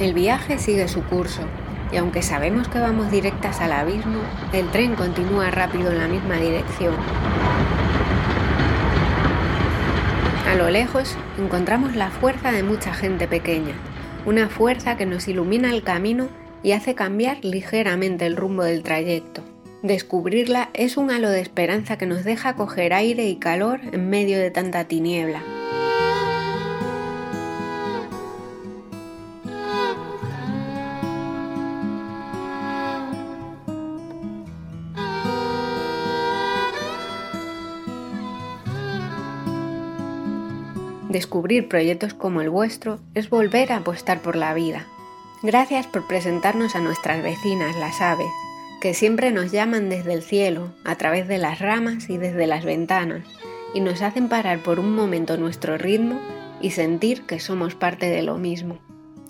El viaje sigue su curso y aunque sabemos que vamos directas al abismo, el tren continúa rápido en la misma dirección. A lo lejos encontramos la fuerza de mucha gente pequeña, una fuerza que nos ilumina el camino y hace cambiar ligeramente el rumbo del trayecto. Descubrirla es un halo de esperanza que nos deja coger aire y calor en medio de tanta tiniebla. Descubrir proyectos como el vuestro es volver a apostar por la vida. Gracias por presentarnos a nuestras vecinas, las aves, que siempre nos llaman desde el cielo, a través de las ramas y desde las ventanas, y nos hacen parar por un momento nuestro ritmo y sentir que somos parte de lo mismo.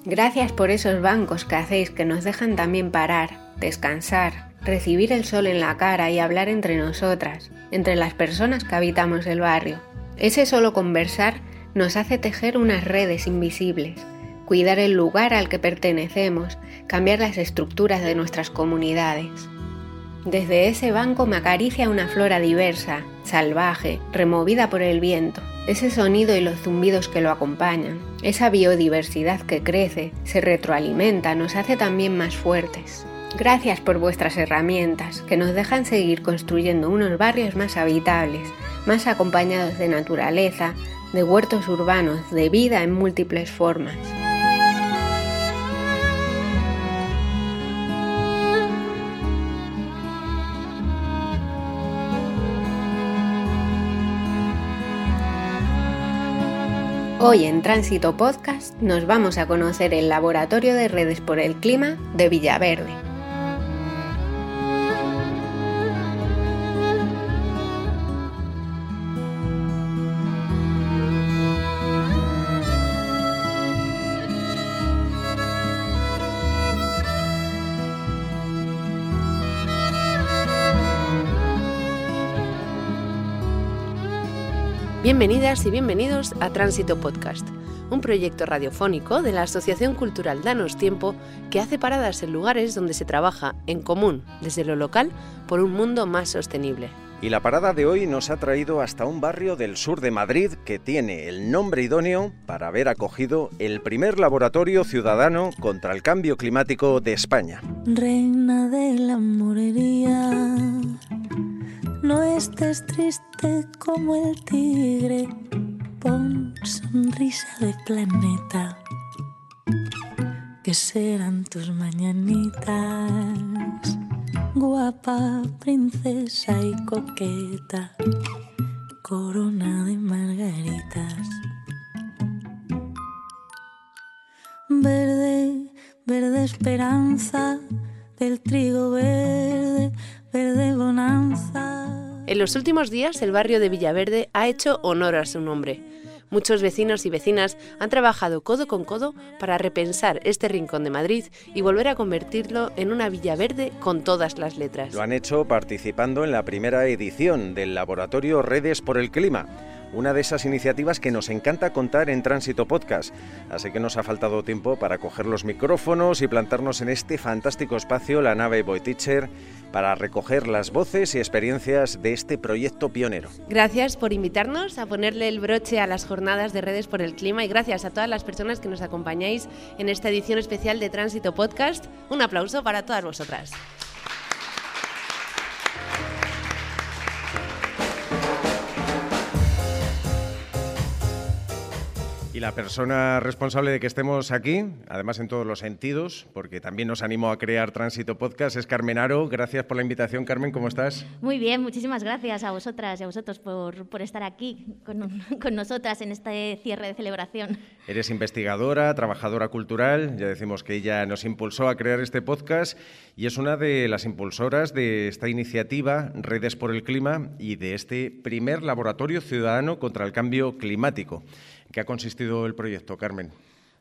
Gracias por esos bancos que hacéis que nos dejan también parar, descansar, recibir el sol en la cara y hablar entre nosotras, entre las personas que habitamos el barrio. Ese solo conversar nos hace tejer unas redes invisibles, cuidar el lugar al que pertenecemos, cambiar las estructuras de nuestras comunidades. Desde ese banco me acaricia una flora diversa, salvaje, removida por el viento, ese sonido y los zumbidos que lo acompañan, esa biodiversidad que crece, se retroalimenta, nos hace también más fuertes. Gracias por vuestras herramientas que nos dejan seguir construyendo unos barrios más habitables, más acompañados de naturaleza, de huertos urbanos, de vida en múltiples formas. Hoy en Tránsito Podcast nos vamos a conocer el Laboratorio de Redes por el Clima de Villaverde. Bienvenidas y bienvenidos a Tránsito Podcast, un proyecto radiofónico de la Asociación Cultural Danos Tiempo que hace paradas en lugares donde se trabaja en común desde lo local por un mundo más sostenible. Y la parada de hoy nos ha traído hasta un barrio del sur de Madrid que tiene el nombre idóneo para haber acogido el primer laboratorio ciudadano contra el cambio climático de España. Reina de la morería no estés triste como el tigre, pon sonrisa de planeta, que serán tus mañanitas, guapa, princesa y coqueta, corona de margaritas. Verde, verde esperanza del trigo verde, los últimos días el barrio de Villaverde ha hecho honor a su nombre. Muchos vecinos y vecinas han trabajado codo con codo para repensar este rincón de Madrid y volver a convertirlo en una Villaverde con todas las letras. Lo han hecho participando en la primera edición del Laboratorio Redes por el Clima una de esas iniciativas que nos encanta contar en Tránsito Podcast. Así que nos ha faltado tiempo para coger los micrófonos y plantarnos en este fantástico espacio, la nave Boy Teacher, para recoger las voces y experiencias de este proyecto pionero. Gracias por invitarnos a ponerle el broche a las jornadas de redes por el clima y gracias a todas las personas que nos acompañáis en esta edición especial de Tránsito Podcast. Un aplauso para todas vosotras. La persona responsable de que estemos aquí, además en todos los sentidos, porque también nos animó a crear Tránsito Podcast, es Carmen Aro. Gracias por la invitación, Carmen, ¿cómo estás? Muy bien, muchísimas gracias a vosotras y a vosotros por, por estar aquí con, con, nosotras en este cierre de celebración. Eres investigadora, trabajadora cultural, ya decimos que ella nos impulsó a crear este podcast y es una de las impulsoras de esta iniciativa Redes por el Clima y de este primer laboratorio ciudadano contra el cambio climático. ¿Qué ha consistido el proyecto, Carmen?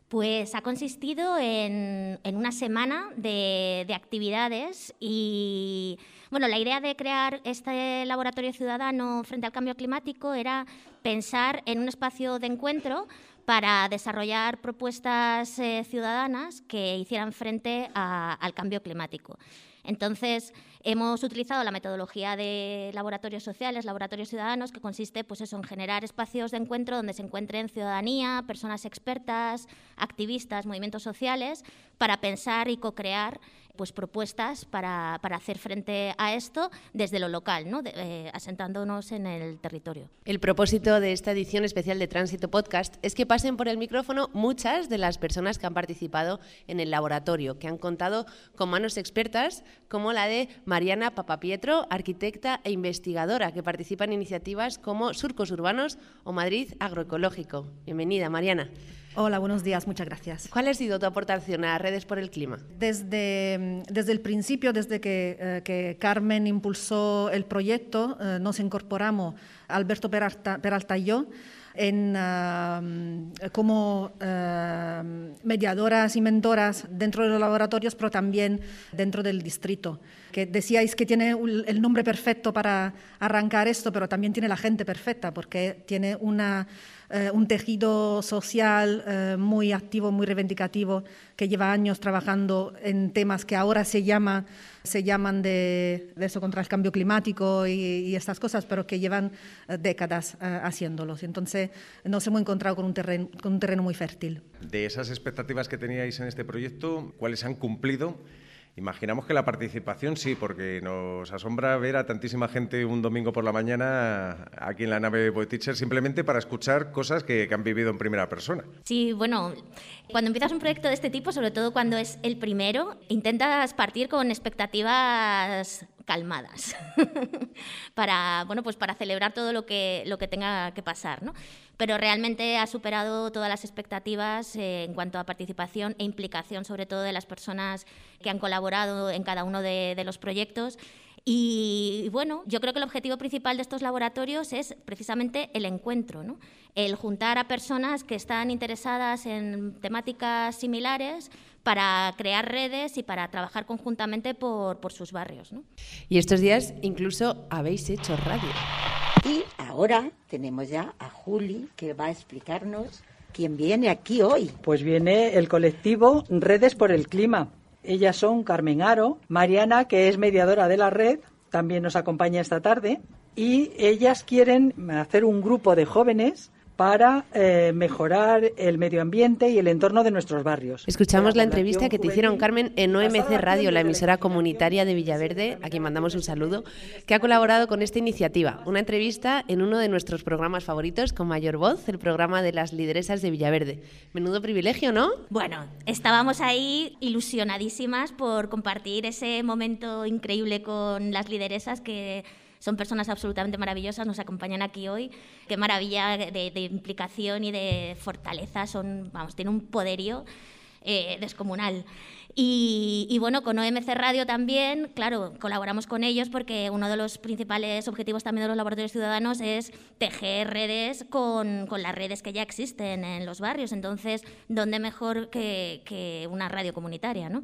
Pues ha consistido en, una semana de, actividades y bueno, la idea de crear este laboratorio ciudadano frente al cambio climático era pensar en un espacio de encuentro para desarrollar propuestas eh, ciudadanas que hicieran frente al cambio climático. Entonces, hemos utilizado la metodología de laboratorios sociales, laboratorios ciudadanos, que consiste pues en generar espacios de encuentro donde se encuentren ciudadanía, personas expertas, activistas, movimientos sociales, para pensar y co-crear pues, propuestas para, hacer frente a esto desde lo local, ¿no? Eh, asentándonos en el territorio. El propósito de esta edición especial de Tránsito Podcast es que pasen por el micrófono muchas de las personas que han participado en el laboratorio, que han contado con manos expertas como la de Mariana Papapietro, arquitecta e investigadora, que participa en iniciativas como Surcos Urbanos o Madrid Agroecológico. Bienvenida, Mariana. Hola, buenos días, muchas gracias. ¿Cuál ha sido tu aportación a Redes por el Clima? Desde, desde el principio, desde que, eh, que Carmen impulsó el proyecto, eh, nos incorporamos, Alberto Peralta, Peralta y yo, en, como mediadoras y mentoras dentro de los laboratorios, pero también dentro del distrito. Que decíais que tiene el nombre perfecto para arrancar esto, pero también tiene la gente perfecta, porque tiene una eh, un tejido social eh, muy activo, muy reivindicativo, que lleva años trabajando en temas que ahora se, llama, se llaman de, eso contra el cambio climático y, estas cosas, pero que llevan eh, décadas haciéndolos. Entonces nos hemos encontrado con un, terreno, con un terreno muy fértil. De esas expectativas que teníais en este proyecto, ¿cuáles han cumplido? Imaginamos que la participación sí, porque nos asombra ver a tantísima gente un domingo por la mañana aquí en la nave Teacher simplemente para escuchar cosas que, que, han vivido en primera persona. Sí, bueno, cuando empiezas un proyecto de este tipo, sobre todo cuando es el primero, intentas partir con expectativas calmadas para, bueno, pues para celebrar todo lo que, lo que tenga que pasar. ¿no? Pero realmente ha superado todas las expectativas eh, en cuanto a participación e implicación, sobre todo de las personas que han colaborado en cada uno de, de los proyectos. Y, bueno, yo creo que el objetivo principal de estos laboratorios es precisamente el encuentro, ¿no? el juntar a personas que están interesadas en temáticas similares para crear redes y para trabajar conjuntamente por, por sus barrios. ¿no? Y estos días incluso habéis hecho radio. Y ahora tenemos ya a Juli que va a explicarnos quién viene aquí hoy. Pues viene el colectivo Redes por el Clima ellas son Carmen Aro, Mariana, que es mediadora de la red, también nos acompaña esta tarde, y ellas quieren hacer un grupo de jóvenes para eh, mejorar el medio ambiente y el entorno de nuestros barrios. Escuchamos la entrevista que te hicieron, Carmen, en OMC Radio, la emisora comunitaria de Villaverde, a quien mandamos un saludo, que ha colaborado con esta iniciativa. Una entrevista en uno de nuestros programas favoritos con mayor voz, el programa de las lideresas de Villaverde. Menudo privilegio, ¿no? Bueno, estábamos ahí ilusionadísimas por compartir ese momento increíble con las lideresas que son personas absolutamente maravillosas, nos acompañan aquí hoy. Qué maravilla de, implicación y de fortaleza, son, vamos, tienen un poderío eh, descomunal. Y, bueno, con OMC Radio también, claro, colaboramos con ellos porque uno de los principales objetivos también de los laboratorios ciudadanos es tejer redes con, con las redes que ya existen en los barrios. Entonces, ¿dónde mejor que, que una radio comunitaria? ¿no?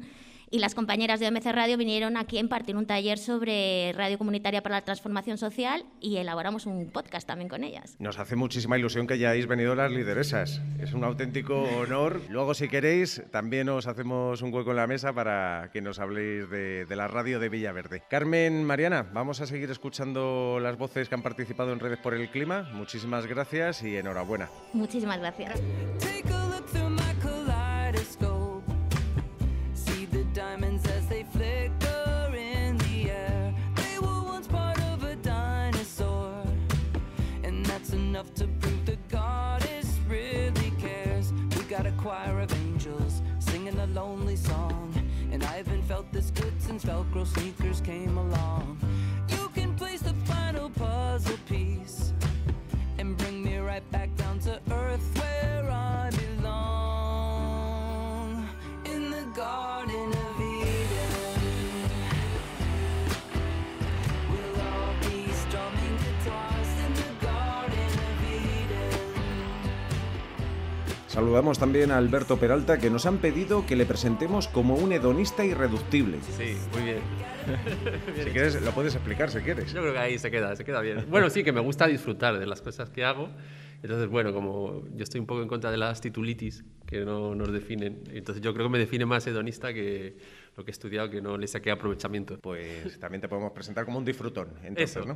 Y las compañeras de OMC Radio vinieron aquí a impartir un taller sobre radio comunitaria para la transformación social y elaboramos un podcast también con ellas. Nos hace muchísima ilusión que hayáis venido las lideresas. Es un auténtico honor. Luego, si queréis, también os hacemos un hueco en la mesa para que nos habléis de, de la radio de Villaverde. Carmen, Mariana, vamos a seguir escuchando las voces que han participado en Redes por el Clima. Muchísimas gracias y enhorabuena. Muchísimas gracias. enough to prove that God is really cares. We got a choir of angels singing a lonely song. And I haven't felt this good since Velcro sneakers came along. You can place the final puzzle piece Saludamos también a Alberto Peralta, que nos han pedido que le presentemos como un hedonista irreductible. Sí, muy bien. si quieres, lo puedes explicar si quieres. Yo creo que ahí se queda, se queda bien. Bueno, sí, que me gusta disfrutar de las cosas que hago Entonces, bueno, como yo estoy un poco en contra de las titulitis que no nos definen, entonces yo creo que me define más hedonista que lo que he estudiado, que no le saqué aprovechamiento. Pues también te podemos presentar como un disfrutón, entonces, ¿no?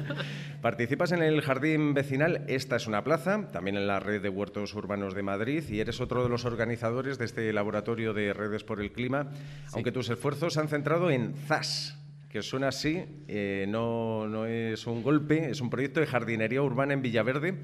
Participas en el jardín vecinal Esta es una plaza, también en la red de huertos urbanos de Madrid y eres otro de los organizadores de este laboratorio de redes por el clima, aunque tus esfuerzos se han centrado en ZAS, que suena así, eh, no, no, es un golpe, es un proyecto de jardinería urbana en Villaverde.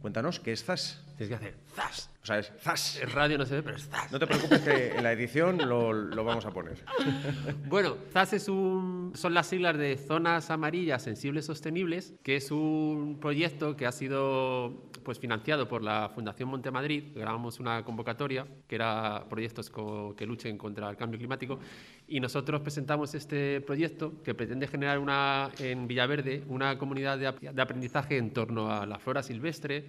Cuéntanos, ¿qué es ZAS? Tienes que hacer ZAS. Sea, es ZAS. En radio no se ve, pero es ZAS. No te preocupes que en la edición lo, lo vamos a poner. bueno, ZAS es un, son las siglas de Zonas Amarillas Sensibles Sostenibles, que es un proyecto que ha sido pues, financiado por la Fundación Montemadrid. Grabamos una convocatoria que era proyectos que luchen contra el cambio climático y nosotros presentamos este proyecto que pretende generar una, en Villaverde una comunidad de, aprendizaje en torno a la flora silvestre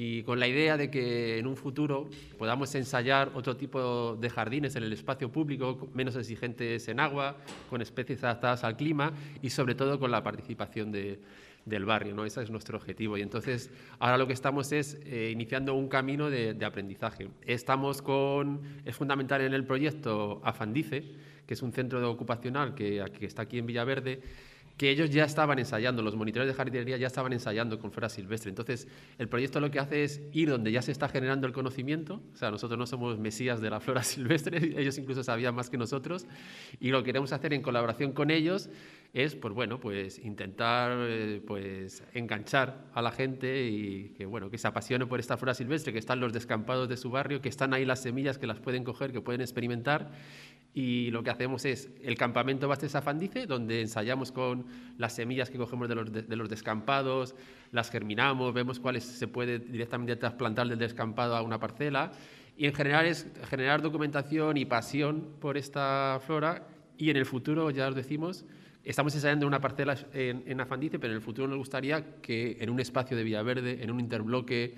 y con la idea de que en un futuro podamos ensayar otro tipo de jardines en el espacio público, menos exigentes en agua, con especies adaptadas al clima y sobre todo con la participación de, del barrio, ¿no? Ese es nuestro objetivo. Y entonces ahora lo que estamos es eh, iniciando un camino de, de, aprendizaje. Estamos con, es fundamental en el proyecto Afandice, que es un centro ocupacional que, que está aquí en Villaverde, que ellos ya estaban ensayando, los monitores de jardinería ya estaban ensayando con flora silvestre. Entonces, el proyecto lo que hace es ir donde ya se está generando el conocimiento, o sea, nosotros no somos mesías de la flora silvestre, ellos incluso sabían más que nosotros, y lo que queremos hacer en colaboración con ellos es, pues bueno, pues intentar eh, pues enganchar a la gente y que, bueno, que se apasione por esta flora silvestre, que están los descampados de su barrio, que están ahí las semillas que las pueden coger, que pueden experimentar y lo que hacemos es el campamento Bastes Afandice, donde ensayamos con las semillas que cogemos de los, de, los, descampados, las germinamos, vemos cuáles se puede directamente trasplantar del descampado a una parcela y en general es generar documentación y pasión por esta flora y en el futuro, ya os decimos, estamos ensayando una parcela en, en Afandice, pero en el futuro nos gustaría que en un espacio de Villaverde, en un interbloque,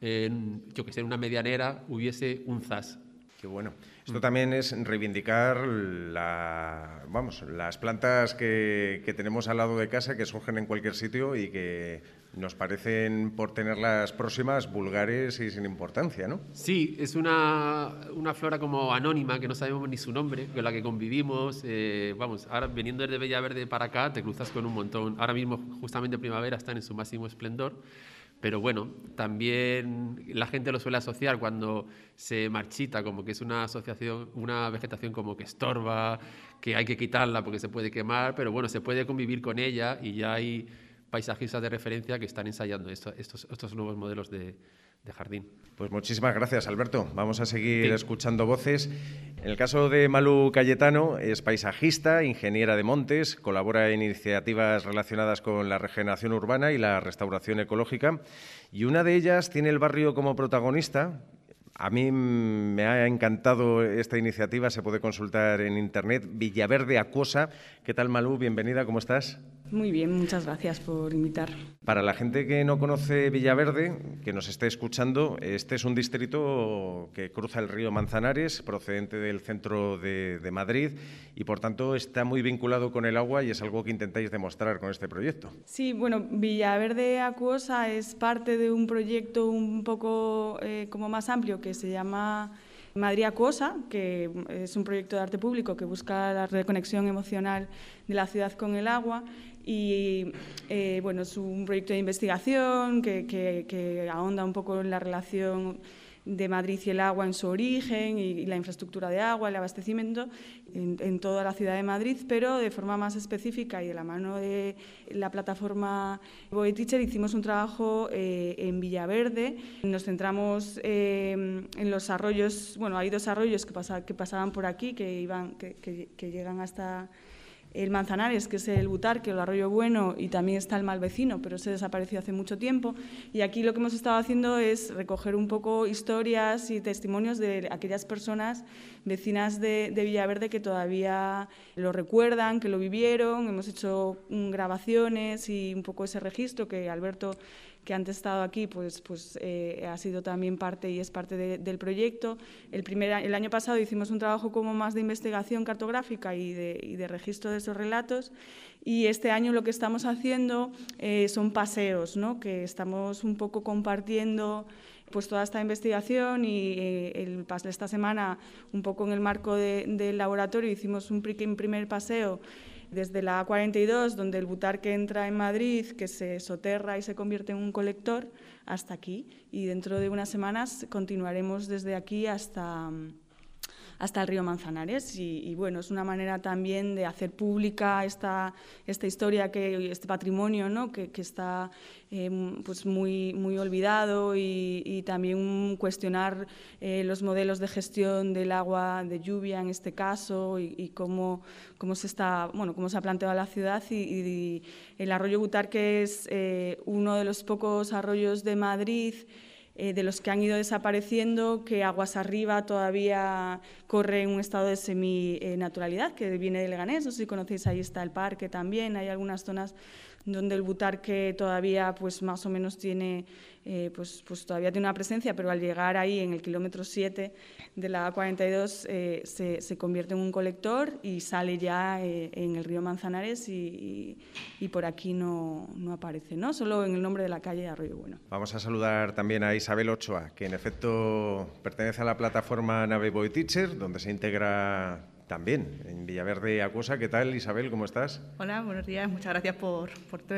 en, yo que sé, en una medianera, hubiese un ZAS. Qué bueno. Esto también es reivindicar la, vamos, las plantas que, que, tenemos al lado de casa, que surgen en cualquier sitio y que nos parecen, por tenerlas próximas, vulgares y sin importancia, ¿no? Sí, es una, una flora como anónima, que no sabemos ni su nombre, con la que convivimos. Eh, vamos, ahora viniendo desde Bellaverde para acá, te cruzas con un montón. Ahora mismo, justamente primavera, están en su máximo esplendor. Pero bueno, también la gente lo suele asociar cuando se marchita, como que es una asociación, una vegetación como que estorba, que hay que quitarla porque se puede quemar, pero bueno, se puede convivir con ella y ya hay paisajistas de referencia que están ensayando estos, estos nuevos modelos de, de jardín. Pues muchísimas gracias, Alberto. Vamos a seguir escuchando voces. En el caso de Malu Cayetano, es paisajista, ingeniera de montes, colabora en iniciativas relacionadas con la regeneración urbana y la restauración ecológica, y una de ellas tiene el barrio como protagonista. A mí me ha encantado esta iniciativa, se puede consultar en internet, Villaverde Acuosa. ¿Qué tal, Malú? Bienvenida, ¿cómo estás? Muy bien, muchas gracias por invitar. Para la gente que no conoce Villaverde, que nos esté escuchando, este es un distrito que cruza el río Manzanares, procedente del centro de, de, Madrid, y por tanto está muy vinculado con el agua y es algo que intentáis demostrar con este proyecto. Sí, bueno, Villaverde Acuosa es parte de un proyecto un poco eh, como más amplio que se llama Madrid Acuosa, que es un proyecto de arte público que busca la reconexión emocional de la ciudad con el agua y eh, bueno, es un proyecto de investigación que, ahonda un poco en la relación de Madrid y el agua en su origen y, la infraestructura de agua, el abastecimiento en, toda la ciudad de Madrid, pero de forma más específica y de la mano de la plataforma Boeteacher hicimos un trabajo eh, en Villaverde. Nos centramos eh, en los arroyos, bueno, hay dos arroyos que, pasa, que pasaban por aquí, que, iban, que llegan hasta el Manzanares, que es el Butarque, el Arroyo Bueno, y también está el Malvecino, pero se desapareció hace mucho tiempo. Y aquí lo que hemos estado haciendo es recoger un poco historias y testimonios de aquellas personas vecinas de, de Villaverde que todavía lo recuerdan, que lo vivieron. Hemos hecho grabaciones y un poco ese registro que Alberto que antes estado aquí, pues, pues eh, ha sido también parte y es parte del proyecto. El, primer, el año pasado hicimos un trabajo como más de investigación cartográfica y de, y de registro de esos relatos y este año lo que estamos haciendo eh, son paseos, ¿no? que estamos un poco compartiendo pues toda esta investigación y eh, el, esta semana, un poco en el marco del laboratorio, hicimos un primer paseo desde la A42, donde el butarque entra en Madrid, que se soterra y se convierte en un colector, hasta aquí. Y dentro de unas semanas continuaremos desde aquí hasta hasta el río Manzanares. Y, bueno, es una manera también de hacer pública esta, esta historia, que, este patrimonio ¿no? que, que está em, pues muy, muy olvidado y, también cuestionar eh, los modelos de gestión del agua de lluvia en este caso y, cómo, cómo, se está, bueno, cómo se ha planteado la ciudad. Y, el arroyo Butarque es eh, uno de los pocos arroyos de Madrid eh, de los que han ido desapareciendo, que aguas arriba todavía corre en un estado de semi-naturalidad, que viene de Leganés, no sé si conocéis, ahí está el parque también, hay algunas zonas donde el butarque todavía pues más o menos tiene eh, pues, pues todavía tiene una presencia, pero al llegar ahí en el kilómetro 7 de la A42 eh, se, convierte en un colector y sale ya eh, en el río Manzanares y, por aquí no, no, aparece, ¿no? solo en el nombre de la calle Arroyo Bueno. Vamos a saludar también a Isabel Ochoa, que en efecto pertenece a la plataforma Nave Boy Teacher, donde se integra también, en Villaverde Acuosa. ¿Qué tal, Isabel? ¿Cómo estás? Hola, buenos días. Muchas gracias por, por, por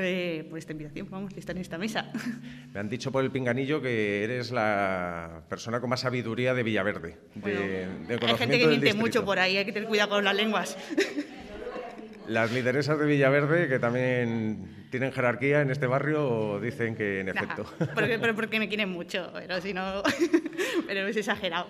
esta invitación. Vamos, que estar en esta mesa. Me han dicho por el pinganillo que eres la persona con más sabiduría de Villaverde. de, hay gente que miente mucho por ahí, hay que tener cuidado con las lenguas. Las lideresas de Villaverde, que también tienen jerarquía en este barrio, dicen que en efecto. porque, pero porque me quieren mucho, pero si no, pero es exagerado.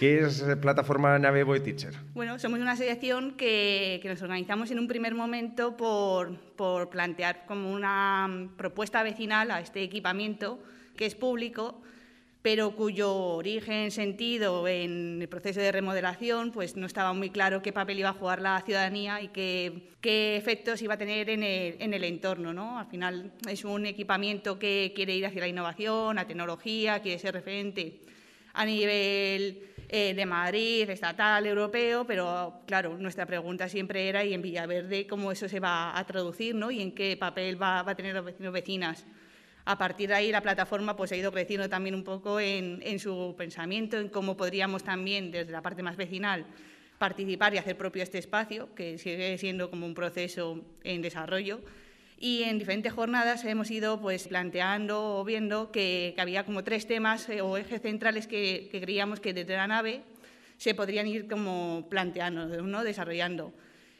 ¿Qué es Plataforma Nave Boy Teacher? Bueno, somos una asociación que, que nos organizamos en un primer momento por, por plantear como una propuesta vecinal a este equipamiento que es público pero cuyo origen, sentido en el proceso de remodelación, pues no estaba muy claro qué papel iba a jugar la ciudadanía y qué, qué efectos iba a tener en el, en el entorno. ¿no? Al final es un equipamiento que quiere ir hacia la innovación, la tecnología, quiere ser referente a nivel eh, de Madrid, estatal, europeo, pero claro, nuestra pregunta siempre era, ¿y en Villaverde cómo eso se va a traducir ¿no? y en qué papel va, va a tener los vecinos vecinas? A partir de ahí la plataforma pues, ha ido creciendo también un poco en, su pensamiento, en cómo podríamos también, desde la parte más vecinal, participar y hacer propio este espacio, que sigue siendo como un proceso en desarrollo. Y en diferentes jornadas hemos ido pues, planteando o viendo que, había como tres temas eh, o ejes centrales que, creíamos que desde la nave se podrían ir como planteando, ¿no? desarrollando.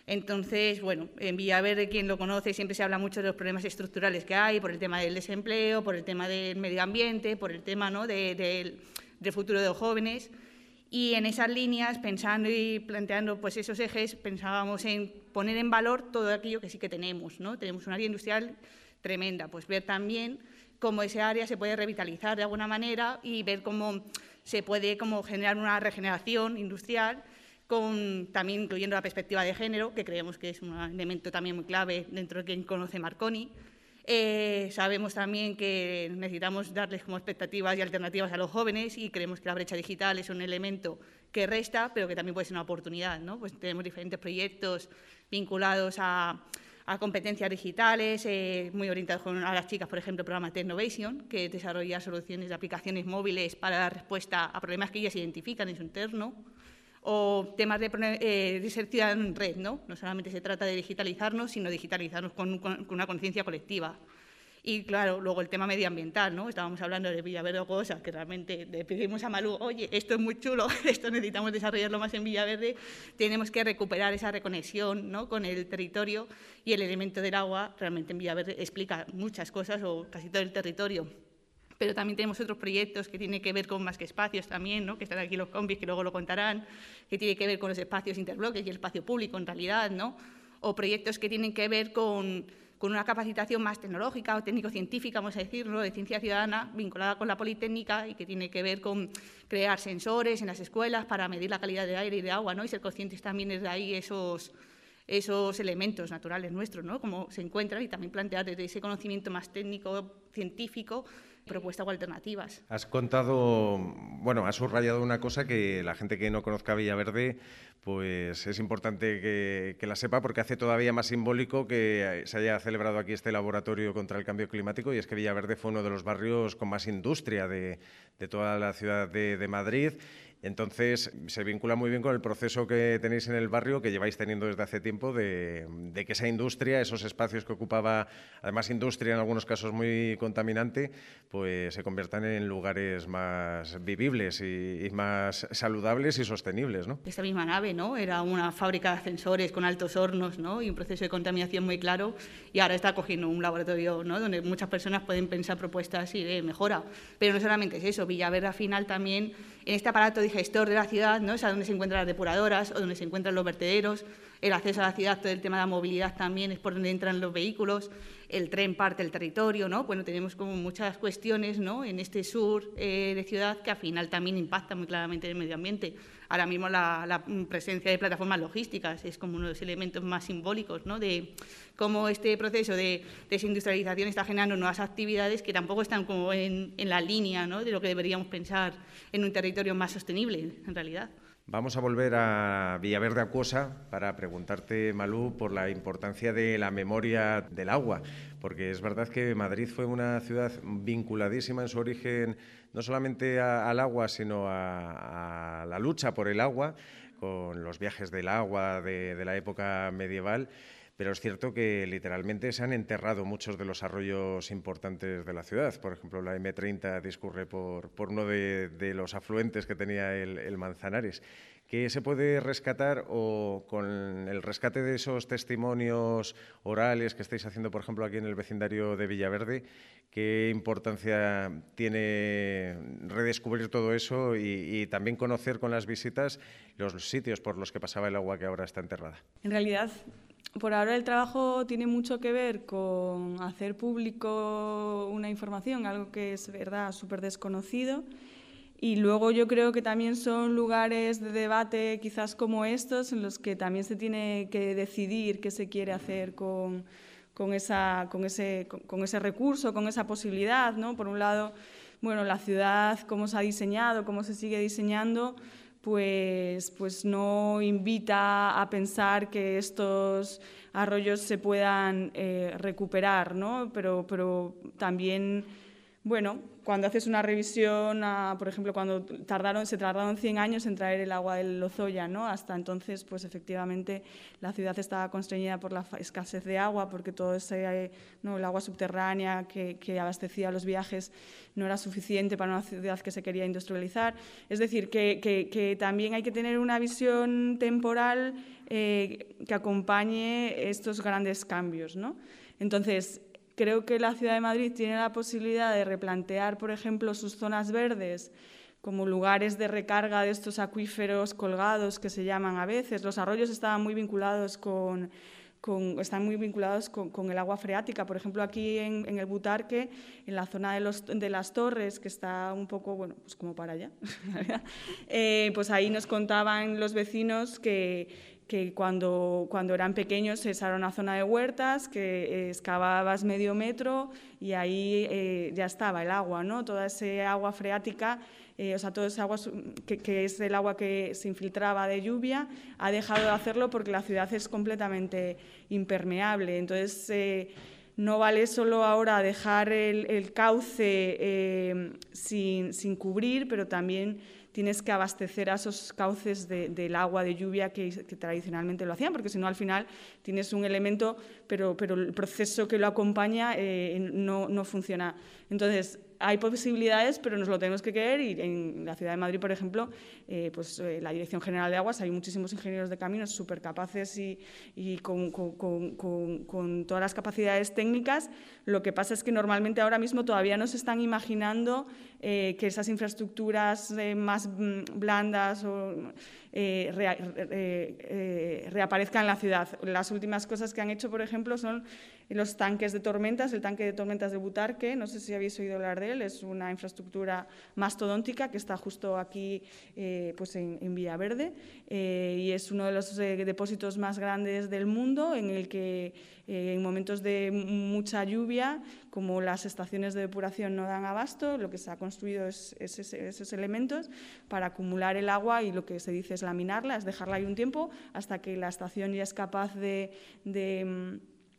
Entonces, bueno, en Villaverde, quien lo conoce, siempre se habla mucho de los problemas estructurales que hay por el tema del desempleo, por el tema del medio ambiente, por el tema ¿no? del futuro de los jóvenes. Y en esas líneas, pensando y planteando pues, esos ejes, pensábamos en poner en valor todo aquello que sí que tenemos. ¿no? Tenemos un área industrial tremenda, pues ver también cómo ese área se puede revitalizar de alguna manera y ver cómo se puede como generar una regeneración industrial con, también incluyendo la perspectiva de género, que creemos que es un elemento también muy clave dentro de quien conoce Marconi. Eh, sabemos también que necesitamos darles como expectativas y alternativas a los jóvenes y creemos que la brecha digital es un elemento que resta, pero que también puede ser una oportunidad. ¿no? Pues tenemos diferentes proyectos vinculados a, competencias digitales, eh, muy orientados a las chicas, por ejemplo, el programa Technovation, que desarrolla soluciones de aplicaciones móviles para dar respuesta a problemas que ellas identifican en su entorno o temas de, eh, en red, ¿no? No solamente se trata de digitalizarnos, sino digitalizarnos con, una conciencia colectiva. Y claro, luego el tema medioambiental, ¿no? Estábamos hablando de Villaverde o cosas que realmente le pedimos a Malú, oye, esto es muy chulo, esto necesitamos desarrollarlo más en Villaverde, tenemos que recuperar esa reconexión ¿no? con el territorio y el elemento del agua realmente en Villaverde explica muchas cosas o casi todo el territorio pero también tenemos otros proyectos que tienen que ver con más que espacios también, ¿no? que están aquí los combis, que luego lo contarán, que tienen que ver con los espacios interbloques y el espacio público en realidad, ¿no? o proyectos que tienen que ver con, con una capacitación más tecnológica o técnico-científica, vamos a decirlo, de ciencia ciudadana vinculada con la Politécnica y que tiene que ver con crear sensores en las escuelas para medir la calidad de aire y de agua ¿no? y ser conscientes también desde ahí esos esos elementos naturales nuestros, ¿no? Cómo se encuentran y también plantear desde ese conocimiento más técnico, científico, propuestas o alternativas. Has contado, bueno, has subrayado una cosa que la gente que no conozca Villaverde, pues es importante que, la sepa porque hace todavía más simbólico que se haya celebrado aquí este laboratorio contra el cambio climático y es que Villaverde fue uno de los barrios con más industria de, toda la ciudad de Madrid entonces, se vincula muy bien con el proceso que tenéis en el barrio, que lleváis teniendo desde hace tiempo, de, que esa industria, esos espacios que ocupaba, además industria en algunos casos muy contaminante, pues se conviertan en lugares más vivibles y, más saludables y sostenibles. ¿no? Esta misma nave ¿no? era una fábrica de ascensores con altos hornos ¿no? y un proceso de contaminación muy claro, y ahora está cogiendo un laboratorio ¿no? donde muchas personas pueden pensar propuestas y de mejora. Pero no solamente es eso, Villaverde al final también en este aparato digestor de la ciudad, ¿no? es a donde se encuentran las depuradoras o donde se encuentran los vertederos, el acceso a la ciudad, todo el tema de la movilidad también es por donde entran los vehículos, el tren parte del territorio, ¿no? Bueno, tenemos como muchas cuestiones, ¿no? En este sur eh, de ciudad que al final también impactan muy claramente en el medio ambiente. Ahora mismo la, presencia de plataformas logísticas es como uno de los elementos más simbólicos, ¿no? De cómo este proceso de desindustrialización está generando nuevas actividades que tampoco están como en, en la línea, ¿no? De lo que deberíamos pensar en un territorio más sostenible, en realidad. Vamos a volver a Villaverde Acuosa para preguntarte, Malú, por la importancia de la memoria del agua, porque es verdad que Madrid fue una ciudad vinculadísima en su origen no solamente al agua, sino a, la lucha por el agua, con los viajes del agua de la época medieval pero es cierto que literalmente se han enterrado muchos de los arroyos importantes de la ciudad. Por ejemplo, la M30 discurre por, uno de, los afluentes que tenía el, Manzanares. ¿Qué se puede rescatar o con el rescate de esos testimonios orales que estáis haciendo, por ejemplo, aquí en el vecindario de Villaverde, qué importancia tiene redescubrir todo eso y, y, también conocer con las visitas los sitios por los que pasaba el agua que ahora está enterrada? En realidad, por ahora el trabajo tiene mucho que ver con hacer público una información, algo que es verdad súper desconocido. Y luego yo creo que también son lugares de debate quizás como estos en los que también se tiene que decidir qué se quiere hacer con, con, esa, con, ese, con ese recurso, con esa posibilidad. ¿no? Por un lado, bueno, la ciudad, cómo se ha diseñado, cómo se sigue diseñando, pues, pues no invita a pensar que estos arroyos se puedan eh, recuperar, ¿no? pero, pero también, bueno, cuando haces una revisión, por ejemplo, cuando tardaron, se tardaron 100 años en traer el agua del Lozoya, ¿no? Hasta entonces, pues efectivamente la ciudad estaba constreñida por la escasez de agua, porque todo ese, el agua subterránea que, abastecía los viajes no era suficiente para una ciudad que se quería industrializar. Es decir, que, también hay que tener una visión temporal eh, que acompañe estos grandes cambios, ¿no? Entonces, Creo que la ciudad de Madrid tiene la posibilidad de replantear, por ejemplo, sus zonas verdes como lugares de recarga de estos acuíferos colgados que se llaman a veces. Los arroyos estaban muy vinculados con, están muy vinculados con, el agua freática. Por ejemplo, aquí en, el Butarque, en la zona de, las torres, que está un poco, bueno, pues como para allá, eh, pues ahí nos contaban los vecinos que que cuando, cuando eran pequeños esa era una zona de huertas, que excavabas medio metro y ahí eh, ya estaba el agua, ¿no? Toda ese agua freática, eh, o sea, todo ese agua que, que, es el agua que se infiltraba de lluvia, ha dejado de hacerlo porque la ciudad es completamente impermeable. Entonces, eh, no vale solo ahora dejar el, el cauce sin, sin cubrir, pero también tienes que abastecer a esos cauces del agua de lluvia que, tradicionalmente lo hacían, porque si no al final tienes un elemento, pero, pero el proceso que lo acompaña eh, no, no funciona. Entonces, hay posibilidades, pero nos lo tenemos que creer y en la ciudad de Madrid, por ejemplo, eh, pues eh, la Dirección General de Aguas, hay muchísimos ingenieros de caminos súper capaces y, con, todas las capacidades técnicas. Lo que pasa es que normalmente ahora mismo todavía no se están imaginando eh, que esas infraestructuras más mm, blandas o, reaparezcan en la ciudad. Las últimas cosas que han hecho, por ejemplo, son los tanques de tormentas, el tanque de tormentas de Butarque, no sé si habéis oído hablar de él, es una infraestructura mastodóntica que está justo aquí eh, pues en, Villaverde eh, y es uno de los eh, depósitos más grandes del mundo en el que en momentos de mucha lluvia, como las estaciones de depuración no dan abasto, lo que se ha construido es, esos elementos para acumular el agua y lo que se dice es laminarla, es dejarla ahí un tiempo hasta que la estación ya es capaz de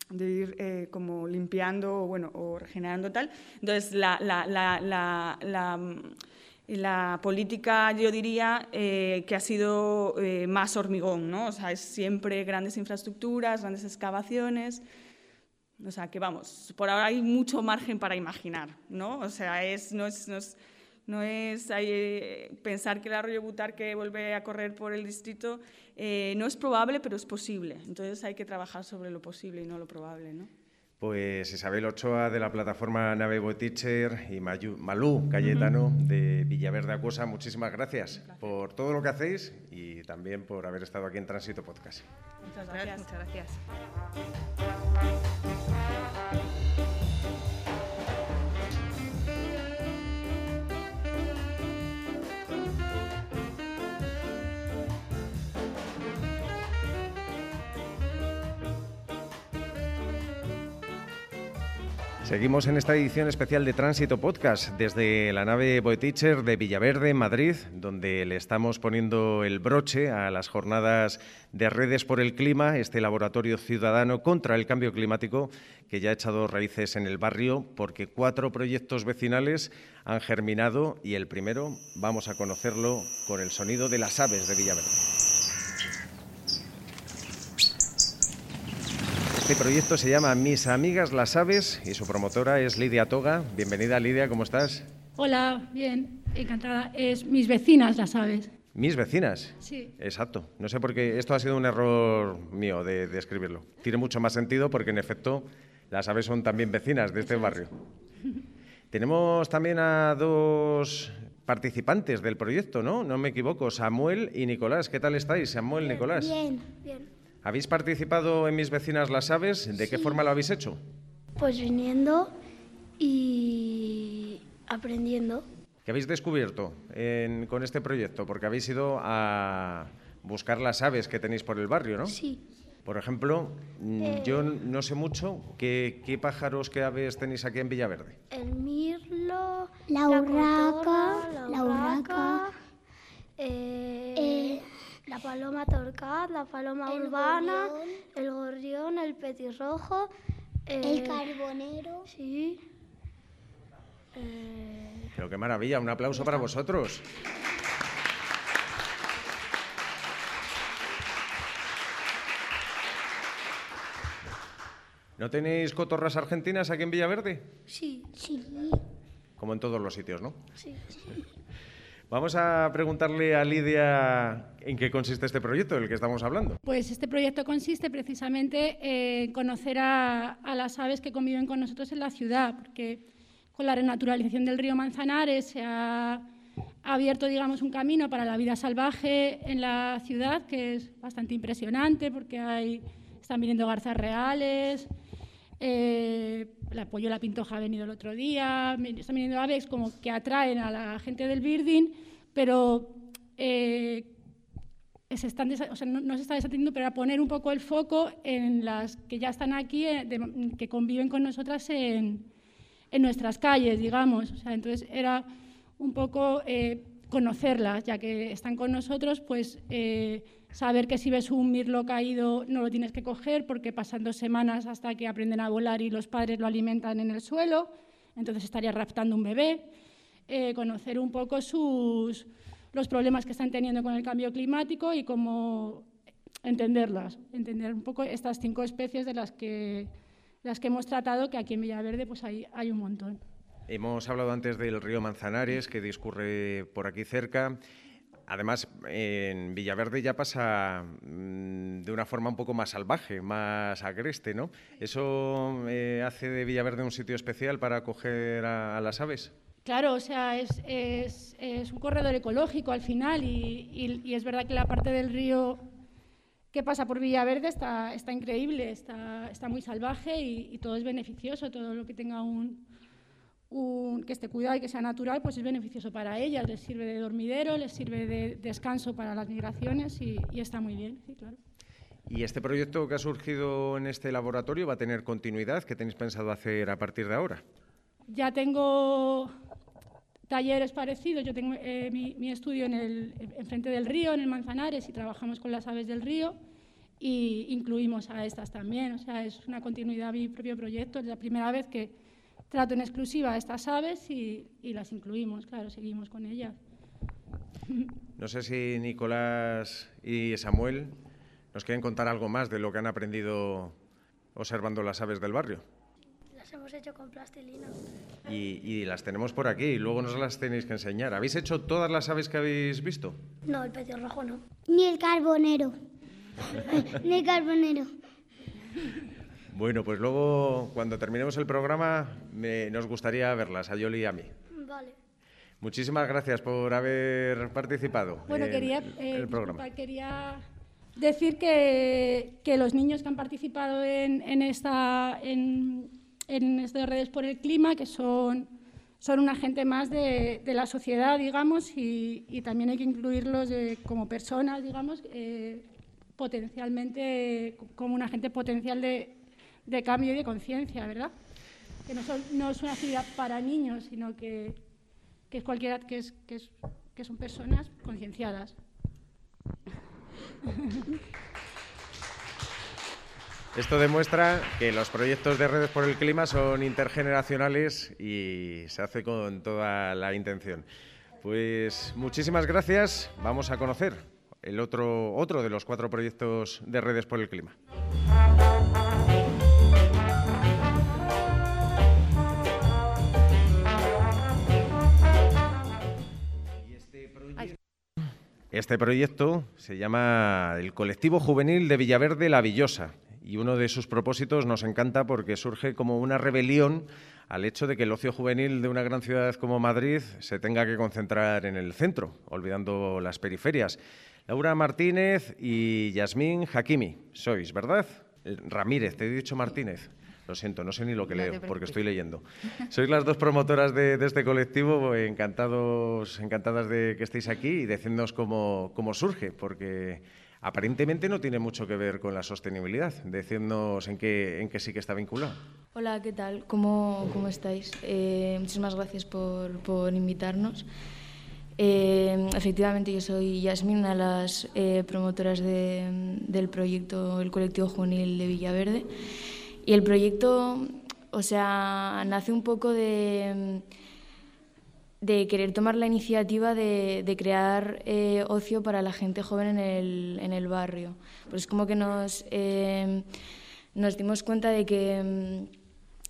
de ir eh, como limpiando o, bueno, o regenerando tal. Entonces, la, la, la, la política, yo diría, eh, que ha sido eh, más hormigón, ¿no? O sea, es siempre grandes infraestructuras, grandes excavaciones. O sea, que vamos, por ahora hay mucho margen para imaginar, ¿no? O sea, es, no es, no es pensar que el arroyo Butarque vuelve a correr por el distrito, eh, no es probable, pero es posible. Entonces hay que trabajar sobre lo posible y no lo probable. ¿no? Pues Isabel Ochoa de la plataforma Nave Teacher y Malú Cayetano de Villaverde Acuosa, muchísimas gracias, por todo lo que hacéis y también por haber estado aquí en Tránsito Podcast. Muchas gracias. Muchas gracias. Seguimos en esta edición especial de Tránsito Podcast desde la nave Boeteacher de Villaverde, Madrid, donde le estamos poniendo el broche a las jornadas de redes por el clima, este laboratorio ciudadano contra el cambio climático que ya ha echado raíces en el barrio porque cuatro proyectos vecinales han germinado y el primero vamos a conocerlo con el sonido de las aves de Villaverde. Este proyecto se llama Mis Amigas las Aves y su promotora es Lidia Toga. Bienvenida Lidia, ¿cómo estás? Hola, bien, encantada. Es Mis Vecinas las Aves. Mis vecinas. Sí. Exacto. No sé por qué esto ha sido un error mío de, escribirlo. Tiene mucho más sentido porque en efecto las aves son también vecinas de este barrio. Tenemos también a dos participantes del proyecto, ¿no? No me equivoco, Samuel y Nicolás. ¿Qué tal estáis, Samuel, y Nicolás? Bien, bien. ¿Habéis participado en Mis Vecinas las Aves? ¿De qué forma lo habéis hecho? Pues viniendo y aprendiendo. ¿Qué habéis descubierto con este proyecto? Porque habéis ido a buscar las aves que tenéis por el barrio, ¿no? Sí. Por ejemplo, mm, eh. yo no sé mucho qué, pájaros, qué aves tenéis aquí en Villaverde. El mirlo, la urraca, la, urraca, eh, eh, la paloma torcat, la paloma urbana, el gorrión, el petirrojo. el carbonero. Sí. Eh, Pero qué maravilla, un aplauso para vosotros. ¿No tenéis cotorras argentinas aquí en Villaverde? Sí, sí. Como en todos los sitios, ¿no? Sí. Vamos a preguntarle a Lidia en qué consiste este proyecto del que estamos hablando. Pues este proyecto consiste precisamente en conocer a, las aves que conviven con nosotros en la ciudad, porque con la renaturalización del río Manzanares se ha abierto, digamos, un camino para la vida salvaje en la ciudad que es bastante impresionante, porque hay, están viniendo garzas reales, eh, el apoyo la pintoja ha venido el otro día, están viniendo aves como que atraen a la gente del Birding, pero eh, se están no, se está desatendiendo, pero a poner un poco el foco en las que ya están aquí, eh, que conviven con nosotras en, en, nuestras calles, digamos. O sea, entonces era un poco conocerlas, ya que están con nosotros, pues saber que si ves un mirlo caído no lo tienes que coger porque pasan dos semanas hasta que aprenden a volar y los padres lo alimentan en el suelo, entonces estaría raptando un bebé, eh, conocer un poco sus, los problemas que están teniendo con el cambio climático y cómo entenderlas, entender un poco estas cinco especies de las que, las que hemos tratado, que aquí en Villaverde pues hay, hay un montón. Hemos hablado antes del río Manzanares, que discurre por aquí cerca. Además, en Villaverde ya pasa mm, de una forma un poco más salvaje, más agreste, ¿no? ¿Eso eh, hace de Villaverde un sitio especial para acoger a, las aves? Claro, o sea, es, un corredor ecológico al final y, es verdad que la parte del río que pasa por Villaverde está, está increíble, está, está muy salvaje y, todo es beneficioso, todo lo que tenga un, un, que esté cuidado y que sea natural, pues es beneficioso para ellas, les sirve de dormidero, les sirve de descanso para las migraciones y, y está muy bien, sí, claro. ¿Y este proyecto que ha surgido en este laboratorio va a tener continuidad? ¿Qué tenéis pensado hacer a partir de ahora? Ya tengo talleres parecidos. Yo tengo eh, mi, estudio en el enfrente del río, en el Manzanares, y trabajamos con las aves del río y incluimos a estas también. O sea, es una continuidad mi propio proyecto. Es la primera vez que trato en exclusiva a estas aves y, y las incluimos, claro, seguimos con ellas. No sé si Nicolás y Samuel nos quieren contar algo más de lo que han aprendido observando las aves del barrio hemos hecho con plastilina. Y, las tenemos por aquí, y luego nos las tenéis que enseñar. ¿Habéis hecho todas las aves que habéis visto? No, el rojo no. Ni el carbonero. Ni el carbonero. Bueno, pues luego, cuando terminemos el programa, nos gustaría verlas, a Yoli y a mí. Vale. Muchísimas gracias por haber participado bueno, en, quería, el programa. quería decir que, que, los niños que han participado en, en esta, en, en estas redes por el clima, que son, son un agente más de, de la sociedad, digamos, y, y, también hay que incluirlos como personas, digamos, eh, potencialmente, como un agente potencial de, de cambio y de conciencia, ¿verdad? Que no, son, es una actividad para niños, sino que, es cualquiera, que, que, es, que son personas concienciadas. Esto demuestra que los proyectos de redes por el clima son intergeneracionales y se hace con toda la intención. Pues muchísimas gracias. Vamos a conocer el otro, otro de los cuatro proyectos de redes por el clima. Este proyecto se llama el Colectivo Juvenil de Villaverde La Villosa y uno de sus propósitos nos encanta porque surge como una rebelión al hecho de que el ocio juvenil de una gran ciudad como Madrid se tenga que concentrar en el centro, olvidando las periferias. Laura Martínez y Yasmín Hakimi, sois, ¿verdad? Eh, Ramírez, te he dicho Martínez. Lo siento, no sé ni lo que leo porque estoy leyendo. Sois las dos promotoras de, este colectivo, encantados, encantadas de que estéis aquí y decidnos cómo, cómo surge, porque aparentemente no tiene mucho que ver con la sostenibilidad. Decidnos en qué, en qué sí que está vinculado. Hola, ¿qué tal? ¿Cómo, cómo estáis? Eh, muchísimas gracias por, por invitarnos. Eh, efectivamente, yo soy Yasmin, una de las eh, promotoras de, del proyecto El Colectivo Juvenil de Villaverde. Y el proyecto, o sea, nace un poco de de querer tomar la iniciativa de, crear eh, ocio para la gente joven en el, en el barrio. Pues es como que nos, eh, nos dimos cuenta de que,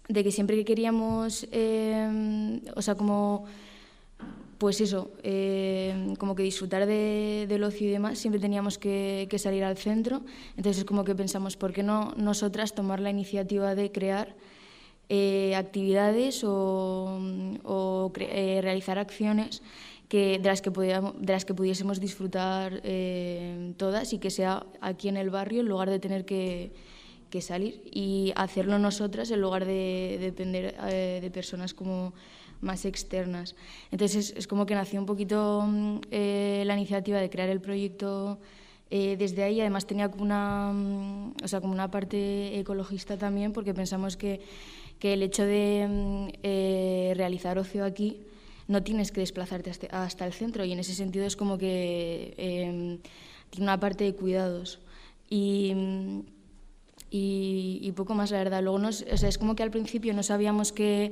de que siempre que queríamos, eh, o sea, como, pues eso, como que disfrutar de, del ocio y demás, siempre teníamos que, salir al centro. Entonces es como que pensamos, ¿por qué no nosotras tomar la iniciativa de crear eh, actividades o, eh, realizar acciones que, de, las que de las que pudiésemos disfrutar eh, todas y que sea aquí en el barrio en lugar de tener que, que salir y hacerlo nosotras en lugar de, depender de personas como más externas. Entonces es, como que nació un poquito la iniciativa de crear el proyecto desde ahí. Además tenía como una, o sea, como una parte ecologista también porque pensamos que que el hecho de mm, eh, realizar ocio aquí no tienes que desplazarte hasta, el centro y en ese sentido es como que em, tiene una parte de cuidados y, mm, y, poco más la verdad. Luego nos, o sea, es como que al principio no sabíamos que,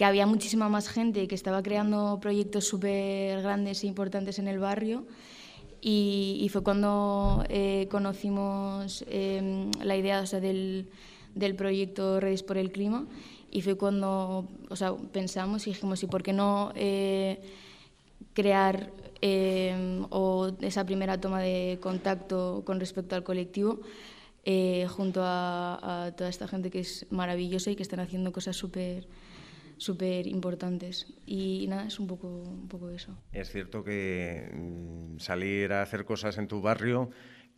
que había muchísima más gente que estaba creando proyectos súper grandes e importantes en el barrio. Y, fue cuando eh, conocimos em, la idea o sea, del, del proyecto Redes por el Clima y fue cuando o sea, pensamos y dijimos, ¿y por qué no eh, crear eh, o esa primera toma de contacto con respecto al colectivo eh, junto a, toda esta gente que es maravillosa y que están haciendo cosas súper súper importantes. Y nada, es un poco, un poco eso. Es cierto que mm, salir a hacer cosas en tu barrio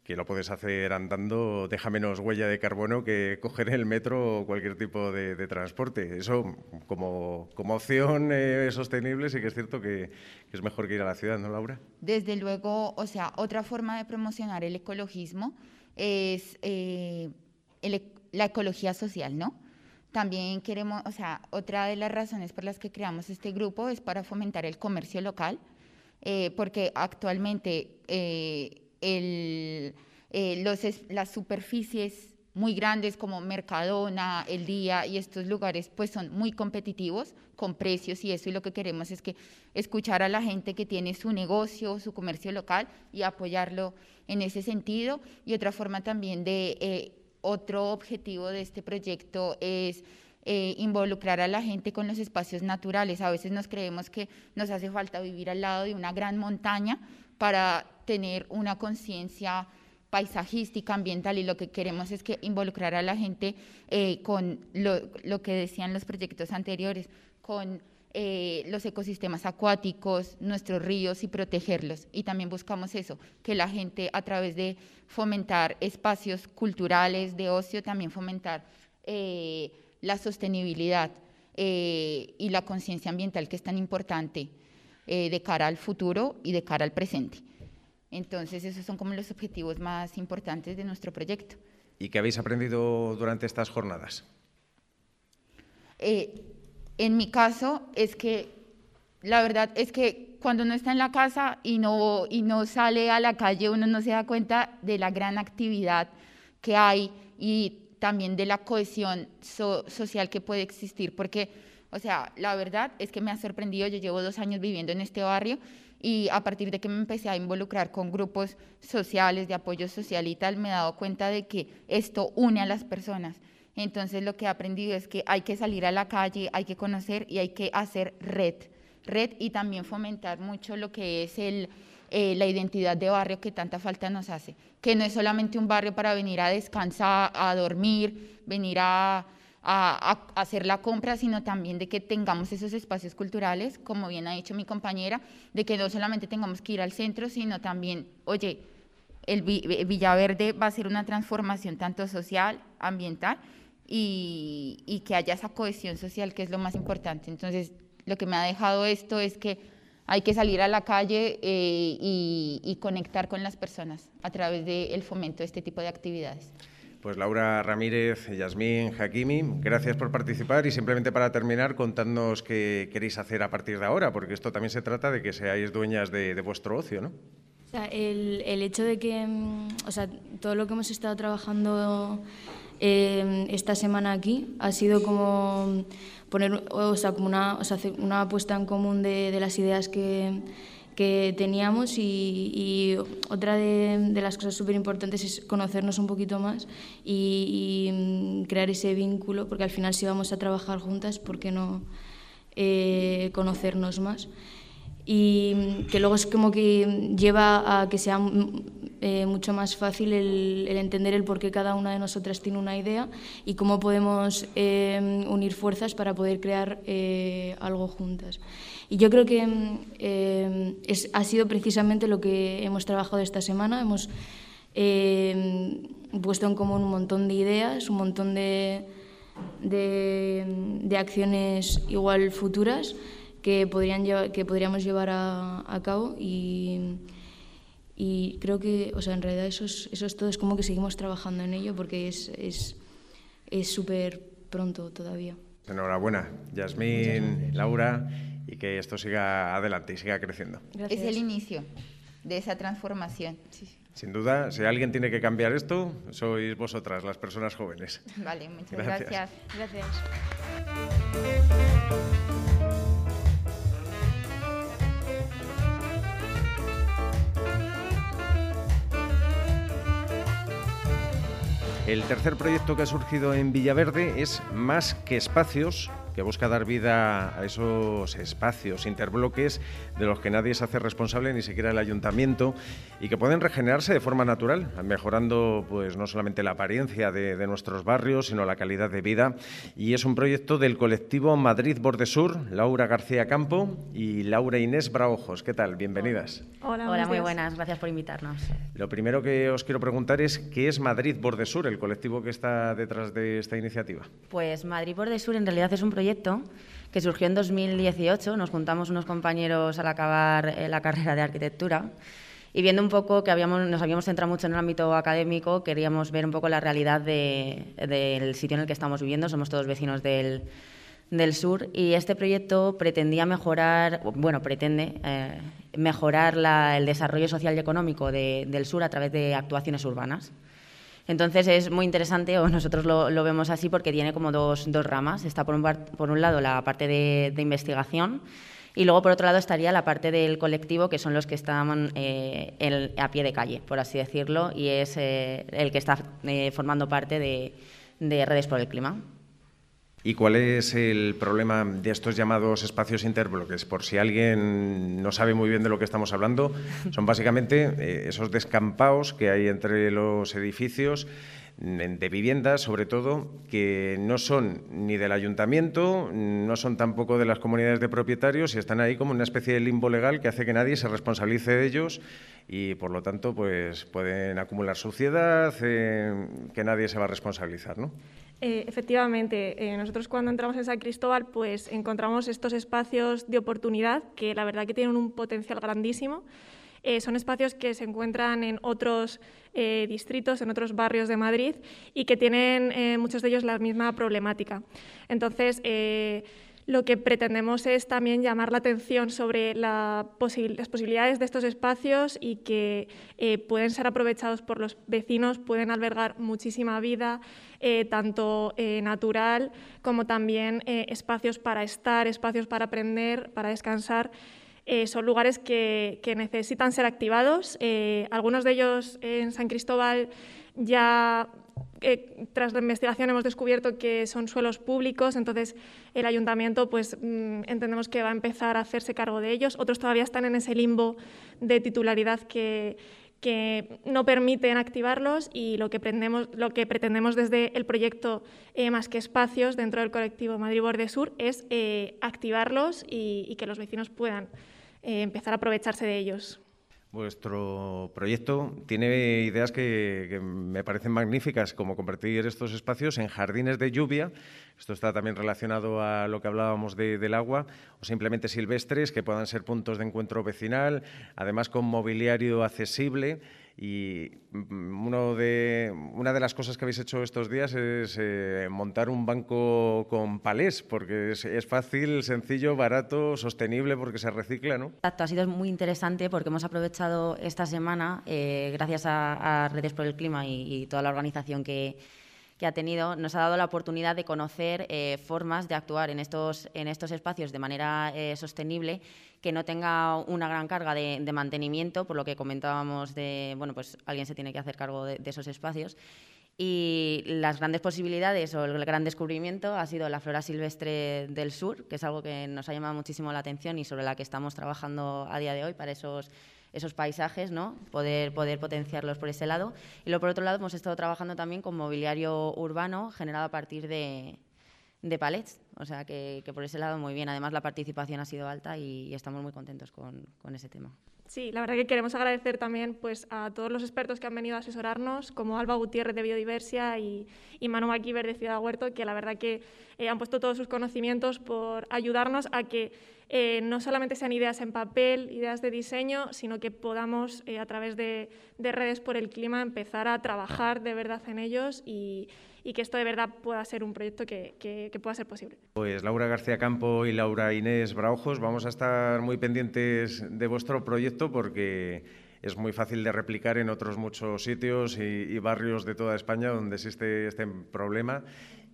que lo puedes hacer andando, deja menos huella de carbono que coger el metro o cualquier tipo de, transporte. Eso, como, como opción eh, sostenible, sí que es cierto que, es mejor que ir a la ciudad, ¿no, Laura? Desde luego, o sea, otra forma de promocionar el ecologismo es eh, la ecología social, ¿no? También queremos, o sea, otra de las razones por las que creamos este grupo es para fomentar el comercio local, eh, porque actualmente el, eh, los, las superficies muy grandes como Mercadona, El Día y estos lugares pues son muy competitivos con precios y eso y lo que queremos es que escuchar a la gente que tiene su negocio, su comercio local y apoyarlo en ese sentido. Y otra forma también de, eh, otro objetivo de este proyecto es eh, involucrar a la gente con los espacios naturales. A veces nos creemos que nos hace falta vivir al lado de una gran montaña para tener una conciencia paisajística, ambiental y lo que queremos es que involucrar a la gente eh, con lo, que decían los proyectos anteriores, con eh, los ecosistemas acuáticos, nuestros ríos y protegerlos. Y también buscamos eso, que la gente a través de fomentar espacios culturales, de ocio, también fomentar eh, la sostenibilidad y la conciencia ambiental que es tan importante de cara al futuro y de cara al presente. Entonces, esos son como los objetivos más importantes de nuestro proyecto. ¿Y qué habéis aprendido durante estas jornadas? Eh, en mi caso, es que la verdad es que cuando uno está en la casa y no, y no sale a la calle, uno no se da cuenta de la gran actividad que hay y también de la cohesión social que puede existir, porque, o sea, la verdad es que me ha sorprendido, yo llevo dos años viviendo en este barrio y a partir de que me empecé a involucrar con grupos sociales de apoyo social y tal, me he dado cuenta de que esto une a las personas. Entonces lo que he aprendido es que hay que salir a la calle, hay que conocer y hay que hacer red, red y también fomentar mucho lo que es eh, la identidad de barrio que tanta falta nos hace, que no es solamente un barrio para venir a descansar, a dormir, venir a a, hacer la compra, sino también de que tengamos esos espacios culturales, como bien ha dicho mi compañera, de que no solamente tengamos que ir al centro, sino también, oye, el Villaverde va a ser una transformación tanto social, ambiental, y, que haya esa cohesión social, que es lo más importante. Entonces, lo que me ha dejado esto es que hay que salir a la calle eh, y, y, conectar con las personas a través del fomento de este tipo de actividades. Pues Laura Ramírez, Yasmín, Hakimi, gracias por participar y simplemente para terminar, contadnos qué queréis hacer a partir de ahora, porque esto también se trata de que seáis dueñas de, vuestro ocio, ¿no? O sea, el, hecho de que, mm, o sea, todo lo que hemos estado trabajando eh, esta semana aquí ha sido como poner, o sea, como una, o sea, una puesta en común de las ideas que que teníamos y, otra de, las cosas súper importantes es conocernos un poquito más y, mm, crear ese vínculo, porque al final si vamos a trabajar juntas, ¿por qué no eh, conocernos más? Y que luego es como que lleva a que sea mm, eh, mucho más fácil el, entender el por qué cada una de nosotras tiene una idea y cómo podemos eh, unir fuerzas para poder crear algo juntas. Y yo creo que eh, es, ha sido precisamente lo que hemos trabajado esta semana. Hemos eh, puesto en común un montón de ideas, un montón de, de, acciones igual futuras que, podrían que podríamos llevar a, a cabo y, y, creo que, o sea, en realidad eso es, eso es todo, es como que seguimos trabajando en ello porque es súper es, es pronto todavía. Enhorabuena, Yasmín, Laura y que esto siga adelante y siga creciendo. Es el inicio de esa transformación. Sin duda, si alguien tiene que cambiar esto, sois vosotras, las personas jóvenes. Vale, muchas gracias. Gracias. El tercer proyecto que ha surgido en Villaverde es Más que Espacios, que busca dar vida a esos espacios, interbloques de los que nadie se hace responsable, ni siquiera el ayuntamiento, y que pueden regenerarse de forma natural, mejorando pues no solamente la apariencia de, de nuestros barrios, sino la calidad de vida. Y es un proyecto del colectivo Madrid Bordesur, Laura García Campo y Laura Inés Braojos. ¿Qué tal? Bienvenidas. Hola, Hola muy buenas. Gracias por invitarnos. Lo primero que os quiero preguntar es qué es Madrid Bordesur, el colectivo que está detrás de esta iniciativa. Pues Madrid Bordesur en realidad es un proyecto que surgió en 2018. Nos juntamos unos compañeros al acabar eh, la carrera de arquitectura y viendo un poco que habíamos, nos habíamos centrado mucho en el ámbito académico, queríamos ver un poco la realidad de- del sitio en el que estamos viviendo. Somos todos vecinos del, del sur y este proyecto pretendía mejorar, bueno, pretende eh, mejorar la- el desarrollo social y económico de- del sur a través de actuaciones urbanas. Entonces es muy interesante, o nosotros lo, vemos así, porque tiene como dos, ramas. Está por un, por un lado la parte de, investigación y luego por otro lado estaría la parte del colectivo, que son los que están eh, a pie de calle, por así decirlo, y es eh, el que está eh, formando parte de Redes por el Clima. ¿Y cuál es el problema de estos llamados espacios interbloques? Por si alguien no sabe muy bien de lo que estamos hablando, son básicamente eh, esos descampaos que hay entre los edificios de viviendas, sobre todo, que no son ni del ayuntamiento, no son tampoco de las comunidades de propietarios y están ahí como una especie de limbo legal que hace que nadie se responsabilice de ellos y, por lo tanto, pues pueden acumular suciedad eh, que nadie se va a responsabilizar, ¿no? Eh, efectivamente, eh, nosotros cuando entramos en San Cristóbal pues encontramos estos espacios de oportunidad que la verdad que tienen un potencial grandísimo. Eh, son espacios que se encuentran en otros distritos, en otros barrios de Madrid y que tienen muchos de ellos la misma problemática. Entonces, lo que pretendemos es también llamar la atención sobre la las posibilidades de estos espacios y que pueden ser aprovechados por los vecinos, pueden albergar muchísima vida, eh, tanto eh, natural como también eh, espacios para estar, espacios para aprender, para descansar. Son lugares que, que necesitan ser activados. Algunos de ellos en San Cristóbal ya eh, tras la investigación hemos descubierto que son suelos públicos, entonces el ayuntamiento pues mm, entendemos que va a empezar a hacerse cargo de ellos. Otros todavía están en ese limbo de titularidad que, que no permiten activarlos y lo que, pretendemos, lo que pretendemos desde el proyecto eh, Más que Espacios dentro del colectivo Madrid Borde Sur es eh, activarlos y, y que los vecinos puedan eh, empezar a aprovecharse de ellos. Vuestro proyecto tiene ideas que, me parecen magníficas, como convertir estos espacios en jardines de lluvia. Esto está también relacionado a lo que hablábamos de- del agua, o simplemente silvestres, que puedan ser puntos de encuentro vecinal, además con mobiliario accesible. Y mm, uno de, una de las cosas que habéis hecho estos días es eh, montar un banco con palés, porque es, fácil, sencillo, barato, sostenible, porque se recicla, ¿no? Exacto, ha sido muy interesante porque hemos aprovechado esta semana, eh, gracias a, Redes por el Clima y toda la organización que, que ha tenido, nos ha dado la oportunidad de conocer eh, formas de actuar en estos, en estos espacios de manera eh, sostenible que no tenga una gran carga de, de mantenimiento, por lo que comentábamos de, bueno, pues alguien se tiene que hacer cargo de, de esos espacios. Y las grandes posibilidades o el gran descubrimiento ha sido la flora silvestre del sur, que es algo que nos ha llamado muchísimo la atención y sobre la que estamos trabajando a día de hoy para esos, esos paisajes, ¿no? poder, poder potenciarlos por ese lado. Y luego, por otro lado, hemos estado trabajando también con mobiliario urbano generado a partir de, de palets. O sea que, por ese lado muy bien. Además, la participación ha sido alta y, y estamos muy contentos con, con ese tema. Sí, la verdad que queremos agradecer también pues, a todos los expertos que han venido a asesorarnos, como Alba Gutiérrez de Biodiversia y, y Manu Maquiver de Ciudad Huerto, que la verdad que eh, han puesto todos sus conocimientos por ayudarnos a que eh, no solamente sean ideas en papel, ideas de diseño, sino que podamos, eh, a través de, de redes por el clima, empezar a trabajar de verdad en ellos y, y que esto de verdad pueda ser un proyecto que, que- que pueda ser posible. Pues Laura García Campo y Laura Inés Braujos, vamos a estar muy pendientes de vuestro proyecto porque es muy fácil de replicar en otros muchos sitios y, y barrios de toda España donde existe este problema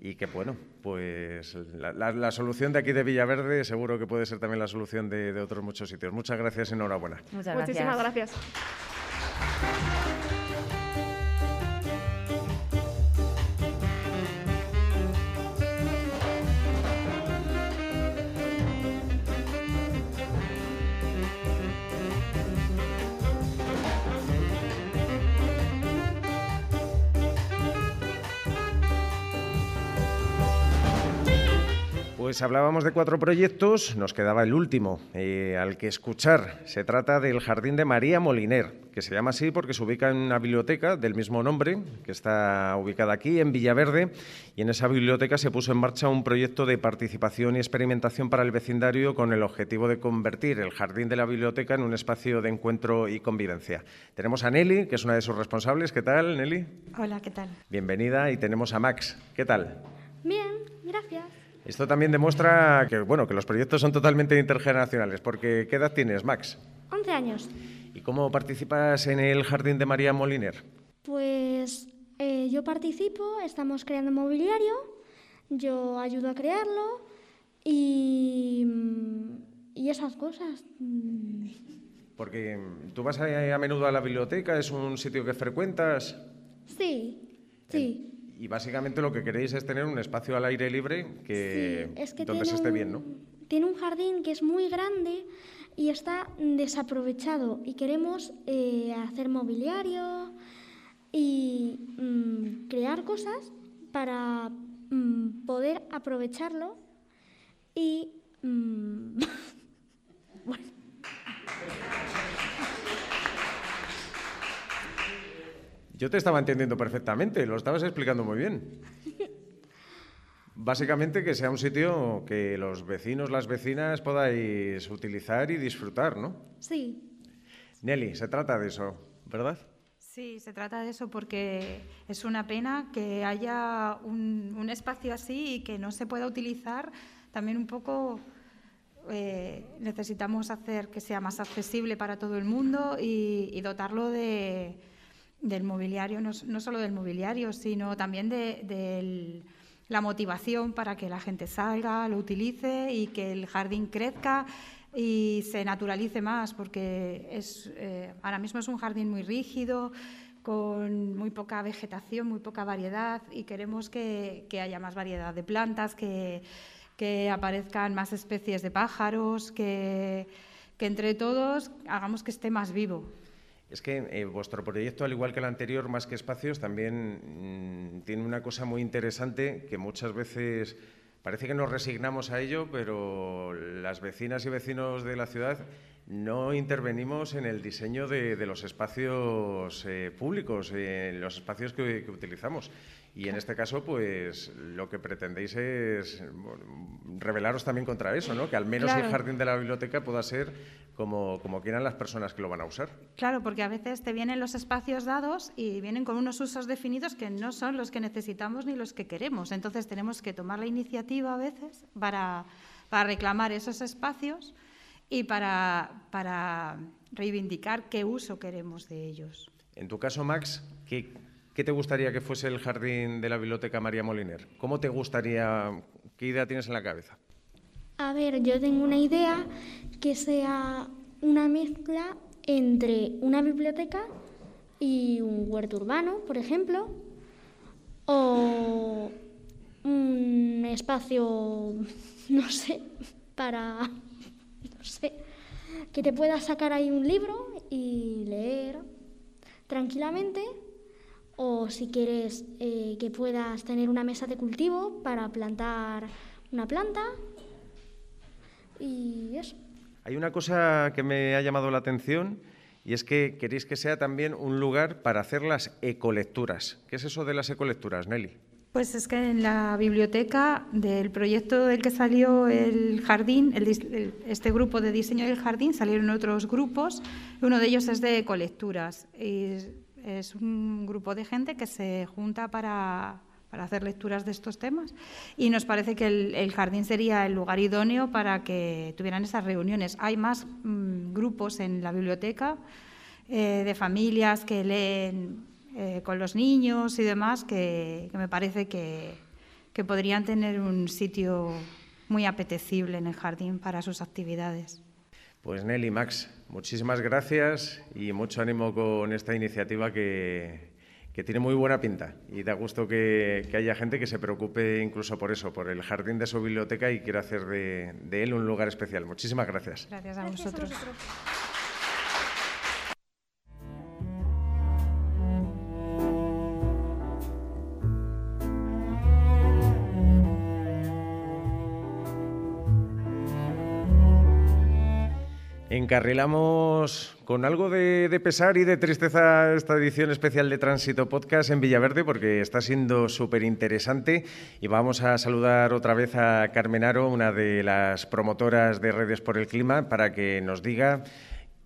y que, bueno, pues la, la- la solución de aquí de Villaverde seguro que puede ser también la solución de, de otros muchos sitios. Muchas gracias y enhorabuena. Muchas Muchísimas gracias. Pues hablábamos de cuatro proyectos, nos quedaba el último eh, al que escuchar. Se trata del Jardín de María Moliner, que se llama así porque se ubica en una biblioteca del mismo nombre, que está ubicada aquí, en Villaverde, y en esa biblioteca se puso en marcha un proyecto de participación y experimentación para el vecindario con el objetivo de convertir el Jardín de la Biblioteca en un espacio de encuentro y convivencia. Tenemos a Nelly, que es una de sus responsables. ¿Qué tal, Nelly? Hola, ¿qué tal? Bienvenida. Y tenemos a Max. ¿Qué tal? Bien, gracias. Esto también demuestra que, bueno, que los proyectos son totalmente intergeneracionales, porque ¿qué edad tienes, Max? 11 años. ¿Y cómo participas en el Jardín de María Moliner? Pues eh, yo participo, estamos creando mobiliario, yo ayudo a crearlo y, y esas cosas. Porque tú vas a, a menudo a la biblioteca, es un sitio que frecuentas. Sí, sí. Y básicamente lo que queréis es tener un espacio al aire libre que, Sí, es que donde se esté un- bien, ¿no? Tiene un jardín que es muy grande y está desaprovechado y queremos eh, hacer mobiliario y mm, crear cosas para mm, poder aprovecharlo y mm, bueno, Yo te estaba entendiendo perfectamente, lo estabas explicando muy bien. Básicamente que sea un sitio que los vecinos, las vecinas podáis utilizar y disfrutar, ¿no? sí, Nelly, se trata de eso, ¿verdad? Sí, se trata de eso porque es una pena que haya un, un espacio así y que no se pueda utilizar. También un poco eh, necesitamos hacer que sea más accesible para todo el mundo y, y dotarlo de, del mobiliario, no, no solo del mobiliario, sino también de, del- la motivación para que la gente salga, lo utilice y que el jardín crezca y se naturalice más, porque es, eh, ahora mismo es un jardín muy rígido, con muy poca vegetación, muy poca variedad y queremos que, que haya más variedad de plantas, que, que aparezcan más especies de pájaros, que, que entre todos hagamos que esté más vivo. Es que eh, vuestro proyecto, al igual que el anterior, más que espacios, también mm, tiene una cosa muy interesante que muchas veces parece que nos resignamos a ello, pero las vecinas y vecinos de la ciudad no intervenimos en el diseño de, los espacios eh, públicos, en los espacios que utilizamos. Y en este caso, pues lo que pretendéis es bueno, rebelaros también contra eso, ¿no? Que al menos el Claro. jardín de la biblioteca pueda ser como, como quieran las personas que lo van a usar. Claro, porque a veces te vienen los espacios dados y vienen con unos usos definidos que no son los que necesitamos ni los que queremos. Entonces tenemos que tomar la iniciativa a veces para, para reclamar esos espacios y para, para reivindicar qué uso queremos de ellos. En tu caso, Max, ¿qué, qué te gustaría que fuese el jardín de la Biblioteca María Moliner? ¿Cómo te gustaría, qué idea tienes en la cabeza? A ver, yo tengo una idea que sea una mezcla entre una biblioteca y un huerto urbano, por ejemplo, o un espacio, no sé, para, no sé, que te puedas sacar ahí un libro y leer tranquilamente, o si quieres eh, que puedas tener una mesa de cultivo para plantar una planta y eso. Hay una cosa que me ha llamado la atención y es que queréis que sea también un lugar para hacer las ecolecturas. ¿Qué es eso de las ecolecturas, Nelly? Pues es que en la biblioteca del proyecto del que salió el jardín, el el- este grupo de diseño del jardín, salieron otros grupos. Uno de ellos es de colecturas. Y es- un grupo de gente que se junta para, para hacer lecturas de estos temas. Y nos parece que el, el jardín sería el lugar idóneo para que tuvieran esas reuniones. Hay más mm, grupos en la biblioteca eh, de familias que leen eh, con los niños y demás, que, que me parece que, que podrían tener un sitio muy apetecible en el jardín para sus actividades. Pues Nelly, Max, muchísimas gracias y mucho ánimo con esta iniciativa que, que tiene muy buena pinta y da gusto que, que haya gente que se preocupe incluso por eso, por el jardín de su biblioteca y quiera hacer de, de él un lugar especial. Muchísimas gracias. Gracias a vosotros. Encarrilamos con algo de, pesar y de tristeza esta edición especial de Tránsito Podcast en Villaverde porque está siendo súper interesante y vamos a saludar otra vez a Carmen Aro, una de las promotoras de Redes por el Clima, para que nos diga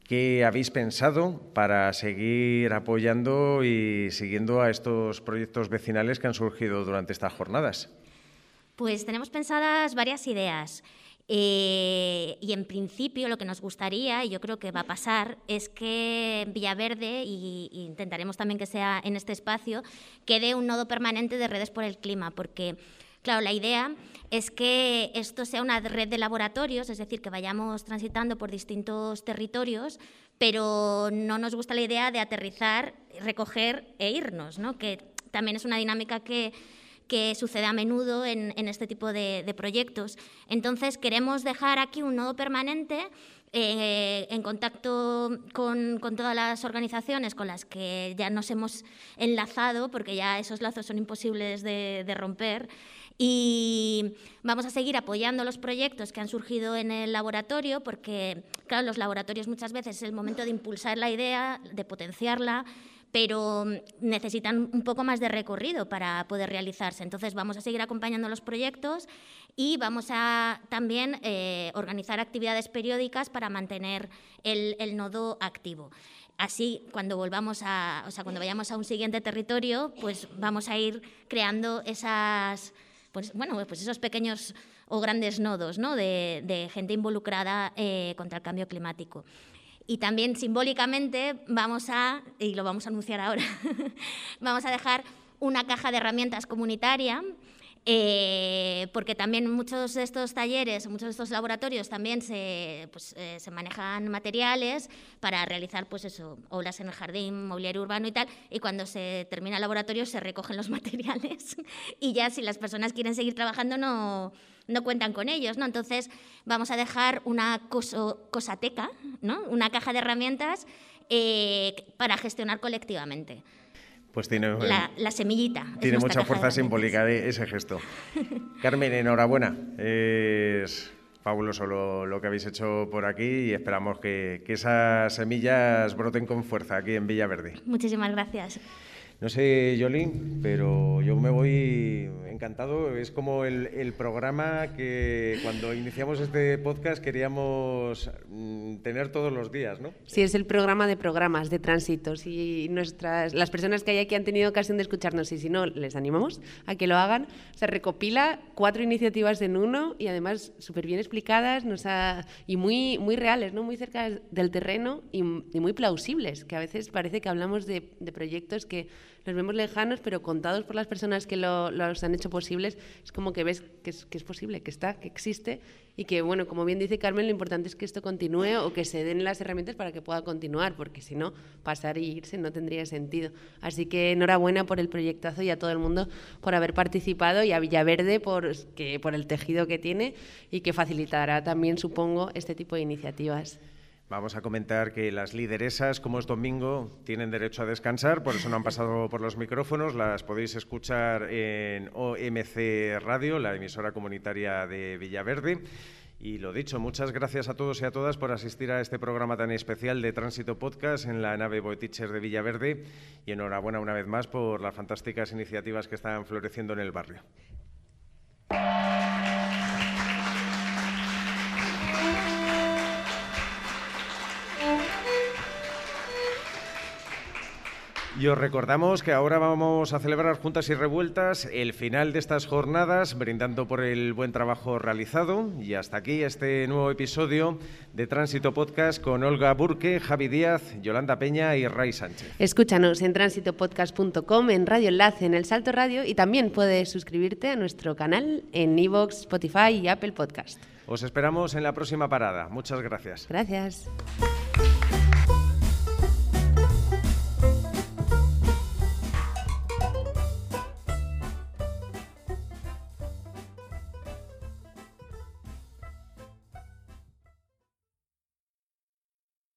qué habéis pensado para seguir apoyando y siguiendo a estos proyectos vecinales que han surgido durante estas jornadas. Pues tenemos pensadas varias ideas. Eh, y en principio lo que nos gustaría, y yo creo que va a pasar, es que Villaverde, y, y, intentaremos también que sea en este espacio, quede un nodo permanente de redes por el clima, porque, claro, la idea es que esto sea una red de laboratorios, es decir, que vayamos transitando por distintos territorios, pero no nos gusta la idea de aterrizar, recoger e irnos, ¿no? que también es una dinámica que que sucede a menudo en, este tipo de, proyectos. Entonces, queremos dejar aquí un nodo permanente eh, en contacto con, con, todas las organizaciones con las que ya nos hemos enlazado, porque ya esos lazos son imposibles de, de romper. Y vamos a seguir apoyando los proyectos que han surgido en el laboratorio, porque, claro, los laboratorios muchas veces es el momento de impulsar la idea, de potenciarla, pero necesitan un poco más de recorrido para poder realizarse. Entonces vamos a seguir acompañando los proyectos y vamos a también eh, organizar actividades periódicas para mantener el, nodo activo. Así, cuando volvamos a, o sea, cuando vayamos a un siguiente territorio, pues vamos a ir creando esas, pues, bueno, pues esos pequeños o grandes nodos ¿no? de, de gente involucrada eh, contra el cambio climático. Y también simbólicamente vamos a, y lo vamos a anunciar ahora, vamos a dejar una caja de herramientas comunitaria eh, porque también muchos de estos talleres, muchos de estos laboratorios también se, pues, eh, se manejan materiales para realizar pues eso, obras en el jardín, mobiliario urbano y tal, y cuando se termina el laboratorio se recogen los materiales y ya si las personas quieren seguir trabajando no, no cuentan con ellos, ¿no? Entonces vamos a dejar una coso, cosateca, ¿no? Una caja de herramientas eh, para gestionar colectivamente. Pues tiene la, la semillita. Tiene mucha fuerza simbólica de ese gesto. Carmen, enhorabuena. Es fabuloso lo, lo, que habéis hecho por aquí y esperamos que, que esas semillas broten con fuerza aquí en Villaverde. Muchísimas gracias. No sé, Jolín, pero yo me voy encantado. Es como el, programa que cuando iniciamos este podcast queríamos mm, tener todos los días, ¿no? Sí, es el programa de programas, de tránsitos. Y nuestras, las personas que hay aquí han tenido ocasión de escucharnos y si no, les animamos a que lo hagan. Se recopila cuatro iniciativas en uno y además súper bien explicadas nos ha, y muy, muy reales, ¿no? muy cerca del terreno y, y muy plausibles, que a veces parece que hablamos de, de proyectos que los vemos lejanos, pero contados por las personas que lo, los han hecho posibles, es como que ves que es, que es, posible, que está, que existe y que, bueno, como bien dice Carmen, lo importante es que esto continúe o que se den las herramientas para que pueda continuar, porque si no, pasar y irse no tendría sentido. Así que enhorabuena por el proyectazo y a todo el mundo por haber participado y a Villaverde por, que, por el tejido que tiene y que facilitará también, supongo, este tipo de iniciativas. Vamos a comentar que las lideresas, como es domingo, tienen derecho a descansar, por eso no han pasado por los micrófonos. Las podéis escuchar en OMC Radio, la emisora comunitaria de Villaverde. Y lo dicho, muchas gracias a todos y a todas por asistir a este programa tan especial de Tránsito Podcast en la nave Boeticher de Villaverde. Y enhorabuena una vez más por las fantásticas iniciativas que están floreciendo en el barrio. Y os recordamos que ahora vamos a celebrar juntas y revueltas el final de estas jornadas, brindando por el buen trabajo realizado. Y hasta aquí este nuevo episodio de Tránsito Podcast con Olga Burque, Javi Díaz, Yolanda Peña y Ray Sánchez. Escúchanos en tránsitopodcast.com, en Radio Enlace, en El Salto Radio y también puedes suscribirte a nuestro canal en Evox, Spotify y Apple Podcast. Os esperamos en la próxima parada. Muchas gracias. Gracias.